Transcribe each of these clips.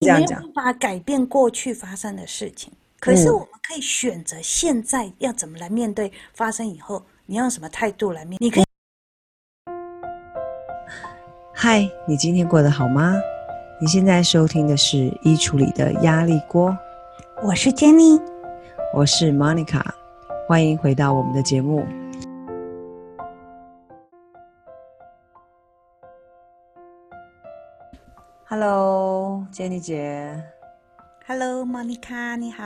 这样讲，没办法改变过去发生的事情，可是我们可以选择现在要怎么来面对发生以后，你要用什么态度来面对？你可以。嗨，你今天过得好吗？你现在收听的是衣橱里的压力锅，我是 Jenny，我是 Monica，欢迎回到我们的节目。Hello，Jenny 姐。Hello，Monica，你好。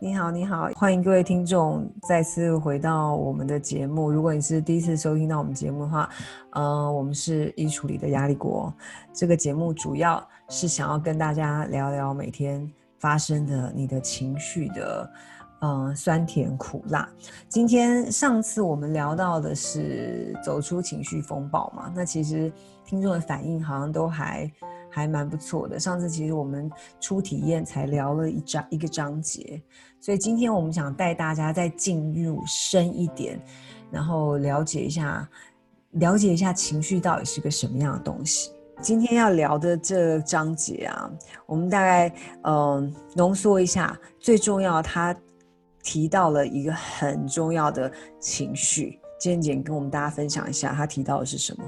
你好，你好，欢迎各位听众再次回到我们的节目。如果你是第一次收听到我们节目的话，呃，我们是衣橱里的压力锅。这个节目主要是想要跟大家聊聊每天发生的你的情绪的，呃，酸甜苦辣。今天上次我们聊到的是走出情绪风暴嘛，那其实听众的反应好像都还。还蛮不错的。上次其实我们初体验才聊了一章一个章节，所以今天我们想带大家再进入深一点，然后了解一下，了解一下情绪到底是个什么样的东西。今天要聊的这章节啊，我们大概嗯、浓缩一下，最重要，他提到了一个很重要的情绪。简简跟我们大家分享一下，他提到的是什么？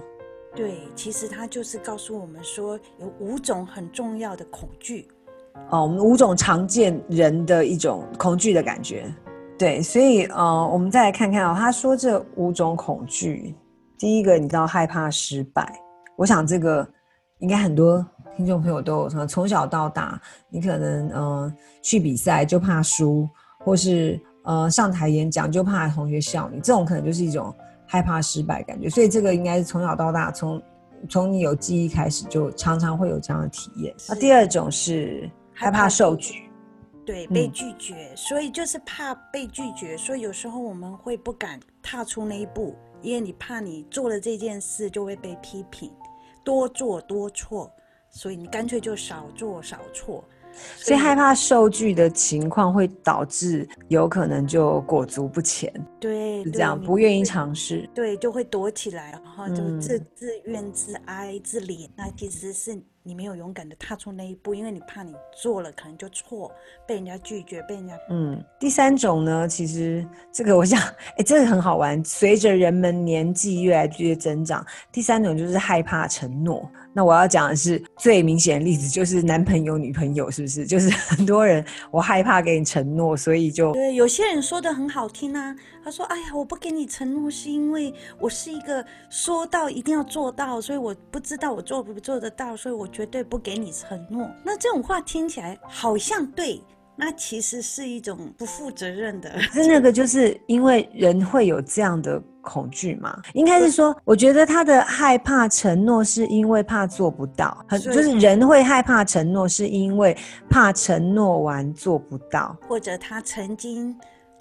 对，其实他就是告诉我们说，有五种很重要的恐惧。哦，我们五种常见人的一种恐惧的感觉。对，所以呃，我们再来看看哦，他说这五种恐惧，第一个你知道害怕失败，我想这个应该很多听众朋友都有，从从小到大，你可能嗯、呃、去比赛就怕输，或是呃上台演讲就怕同学笑你，这种可能就是一种。害怕失败感觉，所以这个应该是从小到大，从从你有记忆开始，就常常会有这样的体验。那第二种是害怕受拒，对，被拒绝，嗯，所以就是怕被拒绝，所以有时候我们会不敢踏出那一步，因为你怕你做了这件事就会被批评，多做多错，所以你干脆就少做少错。所以害怕受拒的情况会导致有可能就裹足不前，对，是这样，不愿意尝试，对，就会躲起来，然后就自、嗯、自怨自哀自怜，那其实是。你没有勇敢的踏出那一步，因为你怕你做了可能就错，被人家拒绝，被人家。嗯，第三种呢，其实这个我想，哎，这个很好玩。随着人们年纪越来越增长，第三种就是害怕承诺。那我要讲的是最明显的例子，就是男朋友、女朋友，是不是？就是很多人我害怕给你承诺，所以就对。有些人说的很好听啊，他说：“哎呀，我不给你承诺，是因为我是一个说到一定要做到，所以我不知道我做不做得到，所以我。”绝对不给你承诺，那这种话听起来好像对，那其实是一种不负责任的。是那个，就是因为人会有这样的恐惧嘛？应该是说，我觉得他的害怕承诺是因为怕做不到，很就是人会害怕承诺，是因为怕承诺完做不到，或者他曾经。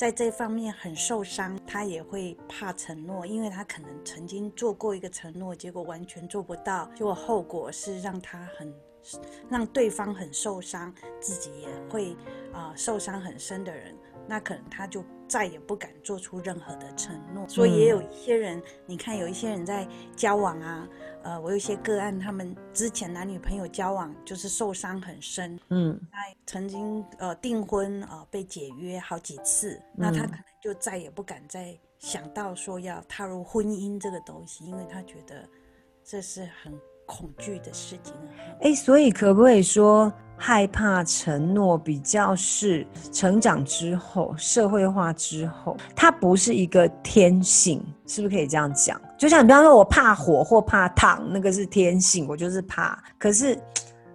在这方面很受伤，他也会怕承诺，因为他可能曾经做过一个承诺，结果完全做不到，结果后果是让他很，让对方很受伤，自己也会啊、受伤很深的人，那可能他就再也不敢做出任何的承诺。所以也有一些人，你看有一些人在交往啊。呃，我有一些个案，他们之前男女朋友交往就是受伤很深，嗯，那曾经呃订婚呃被解约好几次，嗯，那他可能就再也不敢再想到说要踏入婚姻这个东西，因为他觉得这是很恐惧的事情。哎，所以可不可以说？害怕承诺比较是成长之后、社会化之后，它不是一个天性，是不是可以这样讲？就像你比方说，我怕火或怕烫，那个是天性，我就是怕。可是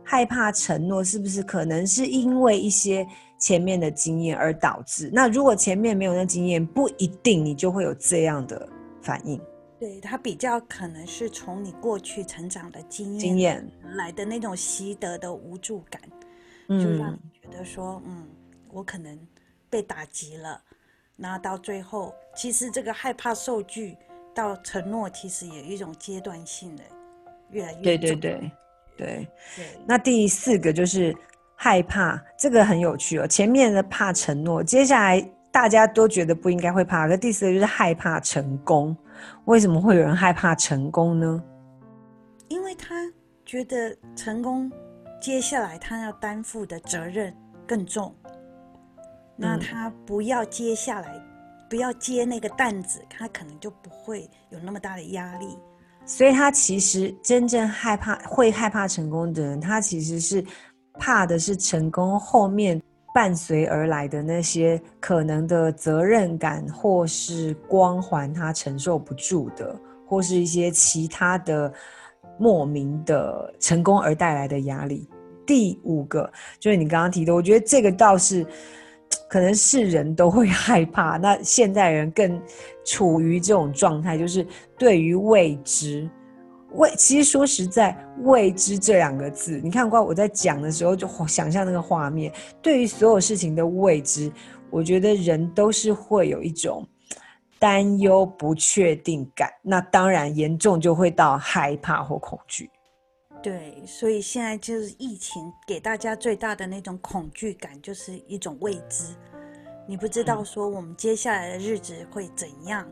害怕承诺，是不是可能是因为一些前面的经验而导致？那如果前面没有那经验，不一定你就会有这样的反应。对，他比较可能是从你过去成长的经验，经验来的那种习得的无助感，嗯，就让你觉得说，嗯，我可能被打击了。然后到最后，其实这个害怕受拒到承诺，其实也有一种阶段性的，越来越对对对对对。那第四个就是害怕，这个很有趣哦。前面的怕承诺，接下来大家都觉得不应该会怕，可第四个就是害怕成功。为什么会有人害怕成功呢？因为他觉得成功接下来他要担负的责任更重，那他不要接下来，不要接那个担子，他可能就不会有那么大的压力。所以他其实真正害怕会害怕成功的人，他其实是怕的是成功后面伴随而来的那些可能的责任感或是光环，他承受不住的，或是一些其他的莫名的成功而带来的压力。第五个就是你刚刚提的，我觉得这个倒是。可能是人都会 害怕，那现代人更处于这种状态，就是对于未知，未其实说实在，未知这两个字，你看过我在讲的时候就想象那个画面，对于所有事情的未知，我觉得人都是会有一种担忧、不确定感，那当然严重就会到害怕或恐惧。对，所以现在就是疫情给大家最大的那种恐惧感，就是一种未知。你不知道说我们接下来的日子会怎样，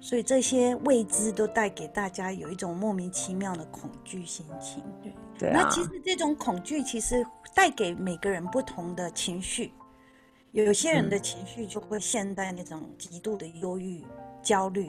所以这些未知都带给大家有一种莫名其妙的恐惧心情。对，对啊。那其实这种恐惧其实带给每个人不同的情绪，有些人的情绪就会陷在那种极度的忧郁、焦虑。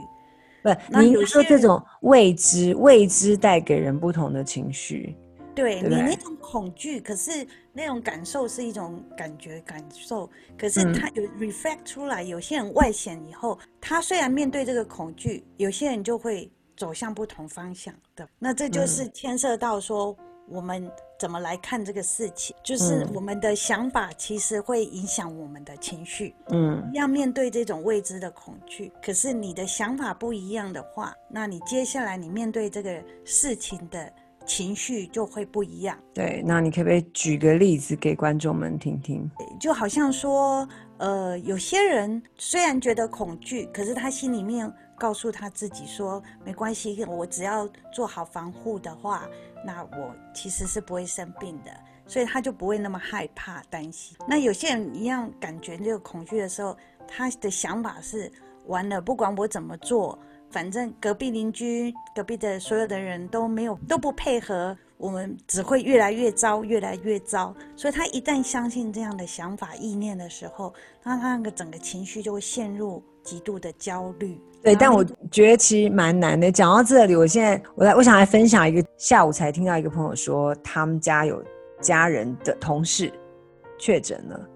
不，你说这种未知，未知带给人不同的情绪。对，你那种恐惧，可是那种感受是一种感觉感受，可是他有 reflect 出来。嗯、有些人外显以后，他虽然面对这个恐惧，有些人就会走向不同方向的。那这就是牵涉到说。嗯我们怎么来看这个事情？就是我们的想法其实会影响我们的情绪。嗯，要面对这种未知的恐惧，可是你的想法不一样的话，那你接下来你面对这个事情的情绪就会不一样。对，那你可不可以举个例子给观众们听听？就好像说，呃，有些人虽然觉得恐惧，可是他心里面告诉他自己说，没关系，我只要做好防护的话。那我其实是不会生病的，所以他就不会那么害怕、担心。那有些人一样感觉这个恐惧的时候，他的想法是：完了，不管我怎么做，反正隔壁邻居、隔壁的所有的人都没有都不配合，我们只会越来越糟，越来越糟。所以他一旦相信这样的想法、意念的时候，那他那个整个情绪就会陷入极度的焦虑。对，但我觉得其实蛮难的。讲到这里，我现在我来，我想来分享一个下午才听到一个朋友说，他们家有家人的同事确诊了，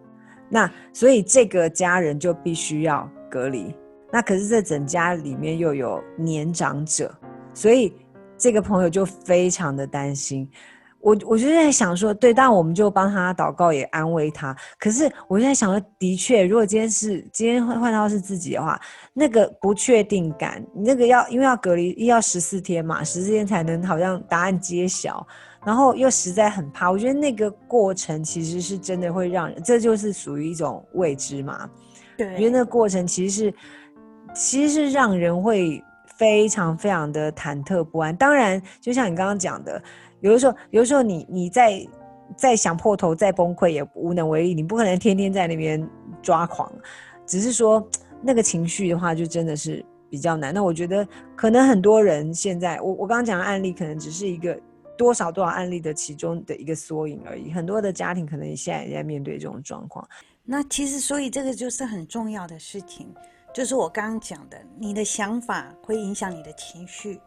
那所以这个家人就必须要隔离。那可是这整家里面又有年长者，所以这个朋友就非常的担心。我我就在想说，对，但我们就帮他祷告，也安慰他。可是我就在想说，的确，如果今天是今天换换到是自己的话，那个不确定感，那个要因为要隔离，要十四天嘛，十四天才能好像答案揭晓，然后又实在很怕。我觉得那个过程其实是真的会让人，这就是属于一种未知嘛。对，我觉得那个过程其实是其实是让人会非常非常的忐忑不安。当然，就像你刚刚讲的。有的时候，有的时候你你在在想破头、再崩溃也无能为力，你不可能天天在那边抓狂。只是说那个情绪的话，就真的是比较难。那我觉得可能很多人现在，我我刚刚讲的案例，可能只是一个多少多少案例的其中的一个缩影而已。很多的家庭可能现在也在面对这种状况。那其实，所以这个就是很重要的事情，就是我刚刚讲的，你的想法会影响你的情绪，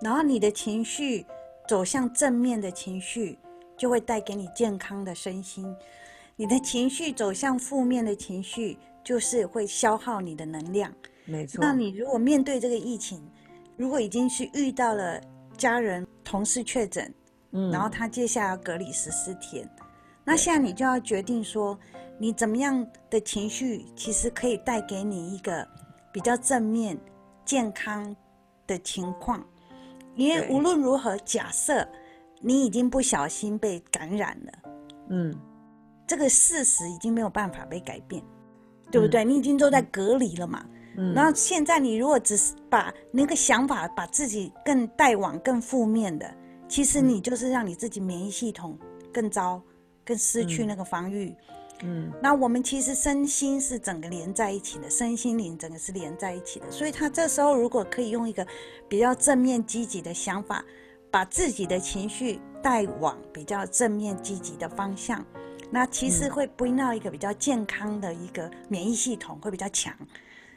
然后你的情绪。走向正面的情绪，就会带给你健康的身心；你的情绪走向负面的情绪，就是会消耗你的能量。没错。那你如果面对这个疫情，如果已经是遇到了家人、同事确诊，嗯，然后他接下来要隔离十四天，那现在你就要决定说，你怎么样的情绪，其实可以带给你一个比较正面、健康的情况。因为无论如何，假设你已经不小心被感染了，嗯，这个事实已经没有办法被改变，对不对？嗯，你已经都在隔离了嘛，嗯，然后现在你如果只是把那个想法把自己更带往更负面的，其实你就是让你自己免疫系统更糟，更失去那个防御。嗯，那我们其实身心是整个连在一起的，身心灵整个是连在一起的，所以他这时候如果可以用一个比较正面积极的想法，把自己的情绪带往比较正面积极的方向。那其实会 bring 到一个比较健康的一个免疫系统会比较强。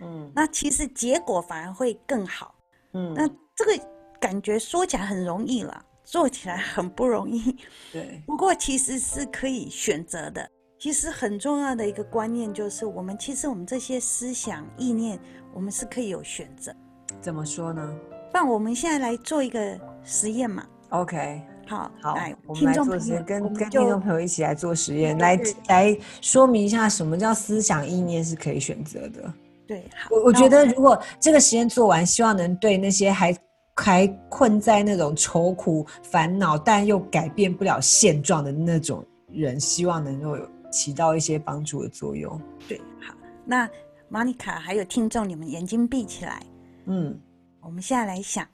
嗯，那其实结果反而会更好。嗯，那这个感觉说起来很容易了，做起来很不容易。对，不过其实是可以选择的。其实很重要的一个观念就是，我们其实我们这些思想意念，我们是可以有选择。怎么说呢？那我们现在来做一个实验嘛？OK，好，好，来，我们来做实验，跟跟听众朋友一起来做实验，来来说明一下什么叫思想意念是可以选择的。对，好，我我觉得如果这个实验做完，希望能对那些还还困在那种愁苦烦恼，但又改变不了现状的那种人，希望能够有起到一些帮助的作用。对，好，那 Monica 还有听众，你们眼睛闭起来，嗯。我们现在来想，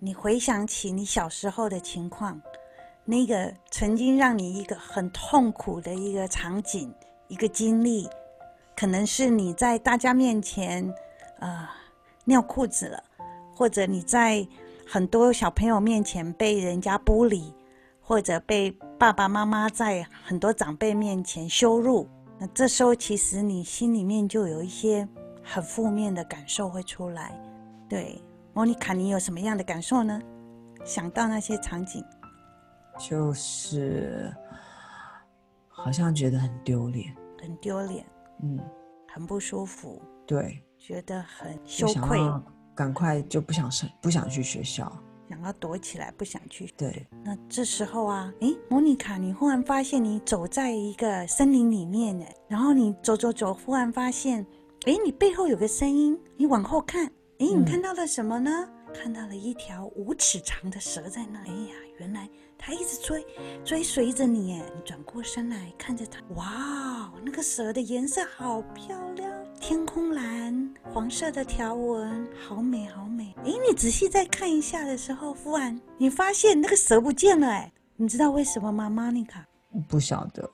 你回想起你小时候的情况，那个曾经让你一个很痛苦的一个场景、一个经历，可能是你在大家面前，呃，尿裤子了，或者你在很多小朋友面前被人家孤立，或者被爸爸妈妈在很多长辈面前羞辱。那这时候，其实你心里面就有一些很负面的感受会出来，对。莫妮卡，你有什么样的感受呢？想到那些场景，就是好像觉得很丢脸，很丢脸，嗯，很不舒服，对，觉得很羞愧，赶快就不想上，不想去学校，想要躲起来，不想去。对，那这时候啊，诶，莫妮卡，你忽然发现你走在一个森林里面呢，然后你走走走，忽然发现，诶，你背后有个声音，你往后看。哎，你看到了什么呢？嗯、看到了一条五尺长的蛇在那里。哎呀，原来它一直追追随着你。哎，你转过身来看着它。哇，那个蛇的颜色好漂亮，天空蓝，黄色的条纹，好美好美。哎，你仔细再看一下的时候，忽然你发现那个蛇不见了。哎，你知道为什么吗，Monica？不晓得，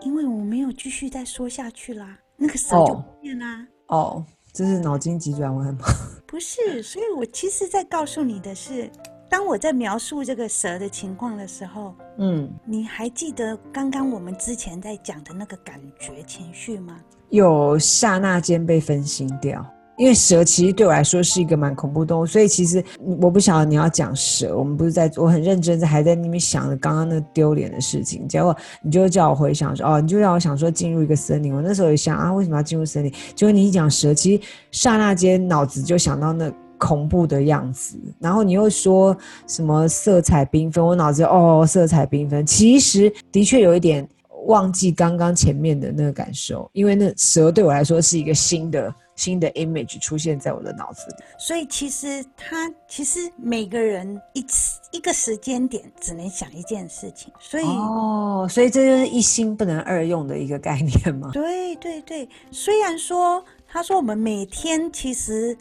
因为我没有继续再说下去啦。那个蛇就不见啦。哦。哦这是脑筋急转弯吗？不是，所以我其实在告诉你的是，当我在描述这个蛇的情况的时候，嗯，你还记得刚刚我们之前在讲的那个感觉情绪吗？有刹那间被分心掉。因为蛇其实对我来说是一个蛮恐怖动物，所以其实我不晓得你要讲蛇，我们不是在，我很认真在还在那边想着刚刚那丢脸的事情，结果你就叫我回想说，哦，你就让我想说进入一个森林，我那时候也想啊，为什么要进入森林？结果你一讲蛇，其实刹那间脑子就想到那恐怖的样子，然后你又说什么色彩缤纷，我脑子哦，色彩缤纷，其实的确有一点忘记刚刚前面的那个感受，因为那蛇对我来说是一个新的。新的 image 出现在我的脑子里，所以其实他其实每个人一次一个时间点只能想一件事情，所以哦，所以这就是一心不能二用的一个概念吗？对对对，虽然说他说我们每天其实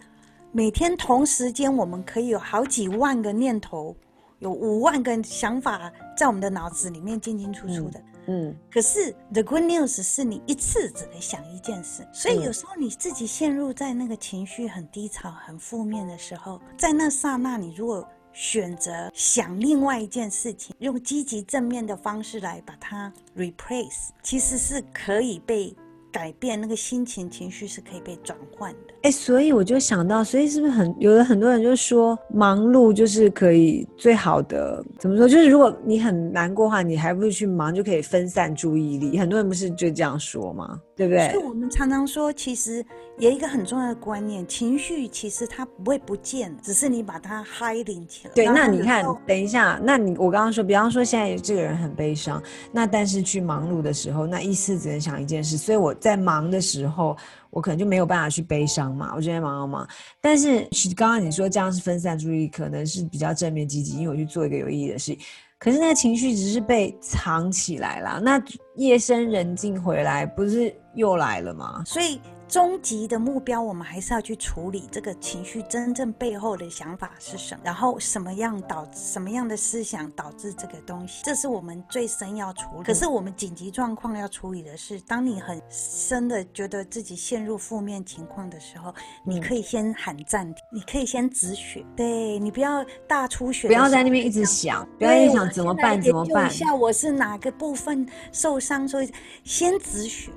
每天同时间我们可以有好几万个念头，有五万个想法在我们的脑子里面进进出出的。嗯嗯，可是 the good news 是你一次只能想一件事，所以有时候你自己陷入在那个情绪很低潮、很负面的时候，在那刹那，你如果选择想另外一件事情，用积极正面的方式来把它 replace，其实是可以被。改变那个心情情绪是可以被转换的，哎，所以我就想到，所以是不是很有的很多人就说，忙碌就是可以最好的怎么说？就是如果你很难过的话，你还不如去忙，就可以分散注意力。很多人不是就这样说吗？对不对？所以我们常常说，其实有一个很重要的观念，情绪其实它不会不见，只是你把它 hiding 起来。对，那你看，等一下，那你我刚刚说，比方说现在这个人很悲伤，那但是去忙碌的时候，那一次只能想一件事，所以我在忙的时候，我可能就没有办法去悲伤嘛。我就在忙忙忙，但是刚刚你说这样是分散注意力，可能是比较正面积极，因为我去做一个有意义的事。可是那情绪只是被藏起来了，那夜深人静回来，不是又来了吗？所以终极的目标，我们还是要去处理这个情绪真正背后的想法是什么，然后什么样导什么样的思想导致这个东西，这是我们最深要处理。可是我们紧急状况要处理的是，当你很深的觉得自己陷入负面情况的时候，你可以先喊暂停，你可以先止血，对，你不要大出血，不要在那边一直想，不要一直想怎么办怎么办。一下我是哪个部分受伤，所以先止血。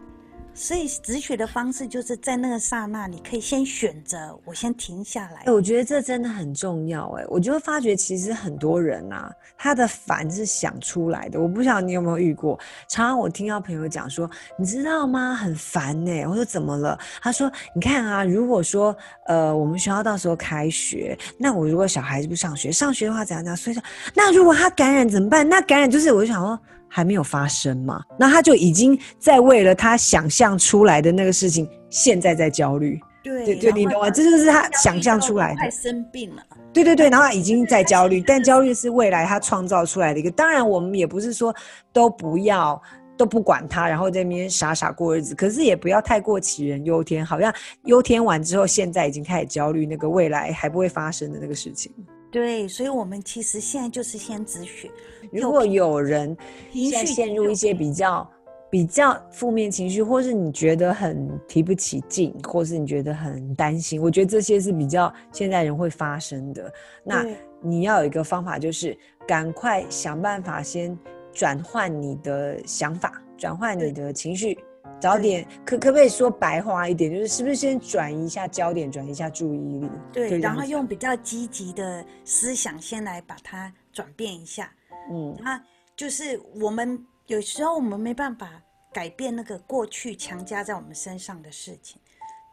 所以止血的方式就是在那个刹那，你可以先选择，我先停下来。我觉得这真的很重要。哎，我就会发觉，其实很多人啊，他的烦是想出来的。我不晓得你有没有遇过，常常我听到朋友讲说，你知道吗？很烦呢。我说怎么了？他说，你看啊，如果说呃，我们学校到时候开学，那我如果小孩子不上学，上学的话怎样怎样？所以说，那如果他感染怎么办？那感染就是，我就想说。还没有发生嘛？那他就已经在为了他想象出来的那个事情，现在在焦虑。对，对，你懂吗？这就是他想象出来的。快生病了。对对对，然后他已经在焦虑，但焦虑是未来他创造出来的一个。当然，我们也不是说都不要，都不管他，然后在那边傻傻过日子。可是也不要太过杞人忧天，好像忧天完之后，现在已经开始焦虑那个未来还不会发生的那个事情。对，所以我们其实现在就是先止血。如果有人现在陷入一些比较比较负面情绪，或是你觉得很提不起劲，或是你觉得很担心，我觉得这些是比较现在人会发生的。那你要有一个方法，就是赶快想办法先转换你的想法，转换你的情绪。早点可可不可以说白话一点，就是是不是先转移一下焦点，转移一下注意力？对，然后用比较积极的思想先来把它转变一下。嗯，那就是我们有时候我们没办法改变那个过去强加在我们身上的事情，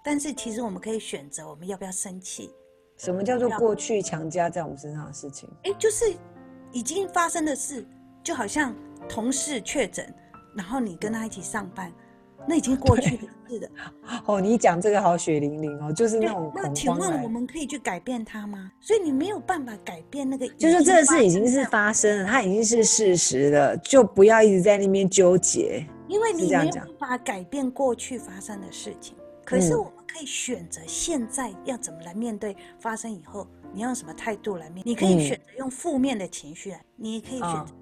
但是其实我们可以选择我们要不要生气。什么叫做过去强加在我们身上的事情？哎，就是已经发生的事，就好像同事确诊，然后你跟他一起上班。那已经过去 的事的哦，你讲这个好血淋淋哦，就是那种。那请问我们可以去改变它吗？所以你没有办法改变那个，就是这个事已经是发生了，它已经是事实了，就不要一直在那边纠结。因为你没有办法改变过去发生的事情，可是我们可以选择现在要怎么来面对发生以后，你要用什么态度来面对？你可以选择用负面的情绪来，你也可以选择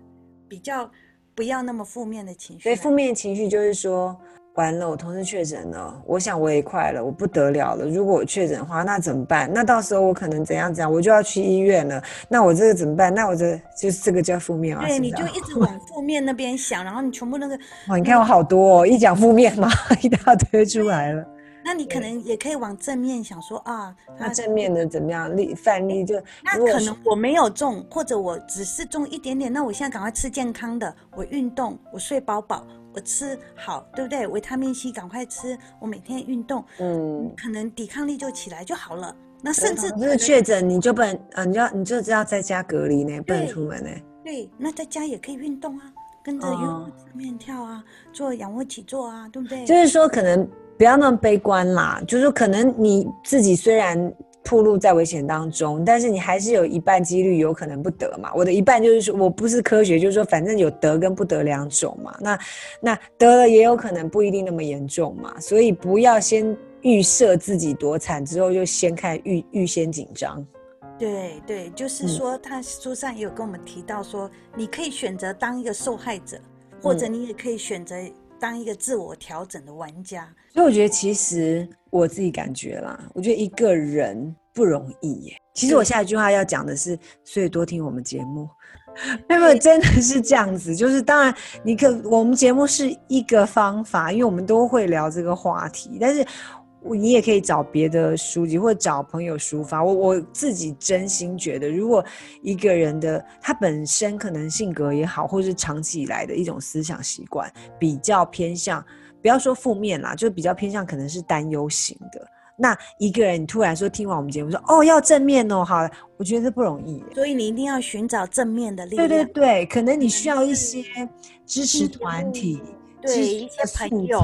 比较不要那么负面的情绪。所以负面情绪就是说。完了，我同事确诊了，我想我也快了，我不得了了。如果我确诊的话，那怎么办？那到时候我可能怎样怎样，我就要去医院了。那我这个怎么办？那我这就是这个叫负面啊。对，你就一直往负面那边想，然后你全部那个 哦，你看我好多哦，一讲负面嘛，一大堆出来了。那你可能也可以往正面想说啊，那正面的怎么样？例范例就那可能我没有中，或者我只是中一点点，那我现在赶快吃健康的，我运动，我睡饱饱。我吃好，对不对？维他命 C 赶快吃，我每天运动，嗯，可能抵抗力就起来就好了。那甚至就是确诊，你就不能啊，你要你就知道在家隔离呢，不能出门呢。对，那在家也可以运动啊，跟着运动上面跳啊，做仰卧起坐啊，对不对？就是说，可能不要那么悲观啦，就是说，可能你自己虽然。暴露在危险当中，但是你还是有一半几率有可能不得嘛。我的一半就是说我不是科学，就是说反正有得跟不得两种嘛。那那得了也有可能不一定那么严重嘛。所以不要先预设自己多惨，之后就先看预预先紧张。对对，就是说他书上也有跟我们提到说，你可以选择当一个受害者，或者你也可以选择当一个自我调整的玩家。所以我觉得其实。我自己感觉啦，我觉得一个人不容易耶。其实我下一句话要讲的是，所以多听我们节目。那么真的是这样子，就是当然你可我们节目是一个方法，因为我们都会聊这个话题，但是你也可以找别的书籍或者找朋友抒发。我我自己真心觉得，如果一个人的他本身可能性格也好，或是长期以来的一种思想习惯比较偏向。不要说负面啦，就比较偏向可能是担忧型的。那一个人你突然说听完我们节目说哦要正面哦，好，我觉得这不容易。所以你一定要寻找正面的力量。对对对，可能你需要一些支持团体，对一些朋友。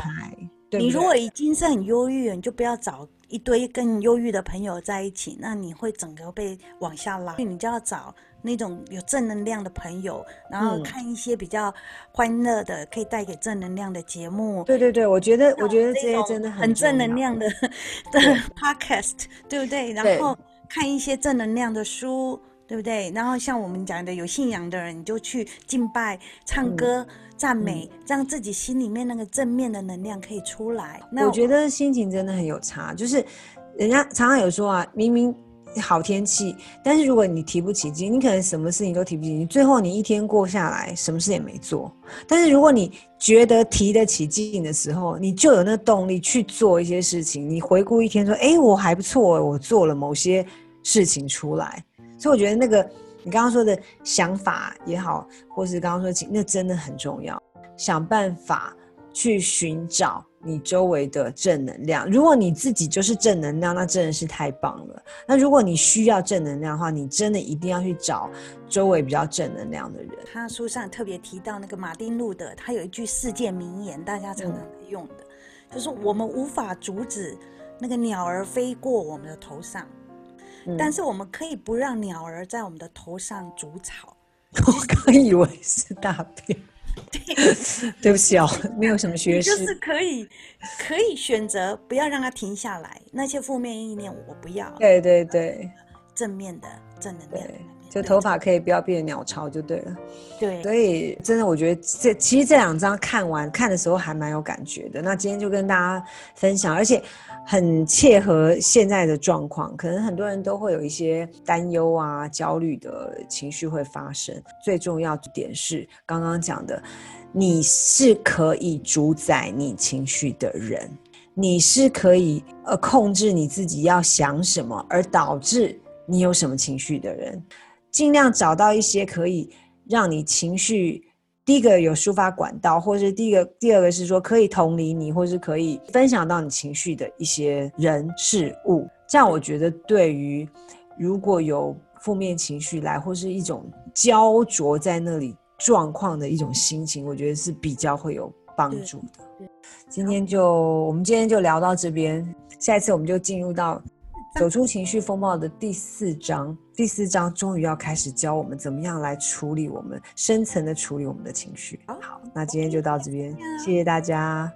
你如果已经是很忧郁，你就不要找一堆更忧郁的朋友在一起，那你会整个被往下拉。你就要找那种有正能量的朋友，然后看一些比较欢乐的，可以带给正能量的节目。对对对，我觉得我觉得这些真的很很正能量的 的 podcast，对不对？然后看一些正能量的书。对不对？然后像我们讲的，有信仰的人，你就去敬拜、唱歌、嗯、赞美，让自己心里面那个正面的能量可以出来。那我，我觉得心情真的很有差，就是人家常常有说啊，明明好天气，但是如果你提不起劲，你可能什么事情都提不起劲，最后你一天过下来，什么事也没做。但是如果你觉得提得起劲的时候，你就有那动力去做一些事情。你回顾一天，说：“哎，我还不错，我做了某些事情出来。”所以我觉得那个你刚刚说的想法也好，或是刚刚说的，那真的很重要。想办法去寻找你周围的正能量。如果你自己就是正能量，那真的是太棒了。那如果你需要正能量的话，你真的一定要去找周围比较正能量的人。他书上特别提到那个马丁路德，他有一句世界名言，大家常常用的，嗯、就是我们无法阻止那个鸟儿飞过我们的头上。但是我们可以不让鸟儿在我们的头上筑巢。我刚以为是大便。对，对不起哦，没有什么学识。就是可以，可以选择不要让它停下来。那些负面意念我不要。对对对，正面的正能量。就头发可以不要变鸟巢就对了。对。所以真的，我觉得这其实这两张看完看的时候还蛮有感觉的。那今天就跟大家分享，而且。很切合现在的状况，可能很多人都会有一些担忧啊、焦虑的情绪会发生。最重要的点是刚刚讲的，你是可以主宰你情绪的人，你是可以呃控制你自己要想什么，而导致你有什么情绪的人。尽量找到一些可以让你情绪。第一个有抒发管道，或是第一个、第二个是说可以同理你，或是可以分享到你情绪的一些人事物。这样我觉得对于如果有负面情绪来，或是一种焦灼在那里状况的一种心情，我觉得是比较会有帮助的。今天就我们今天就聊到这边，下一次我们就进入到。走出情绪风暴的第四章，第四章终于要开始教我们怎么样来处理我们深层的处理我们的情绪。好，那今天就到这边，谢谢大家。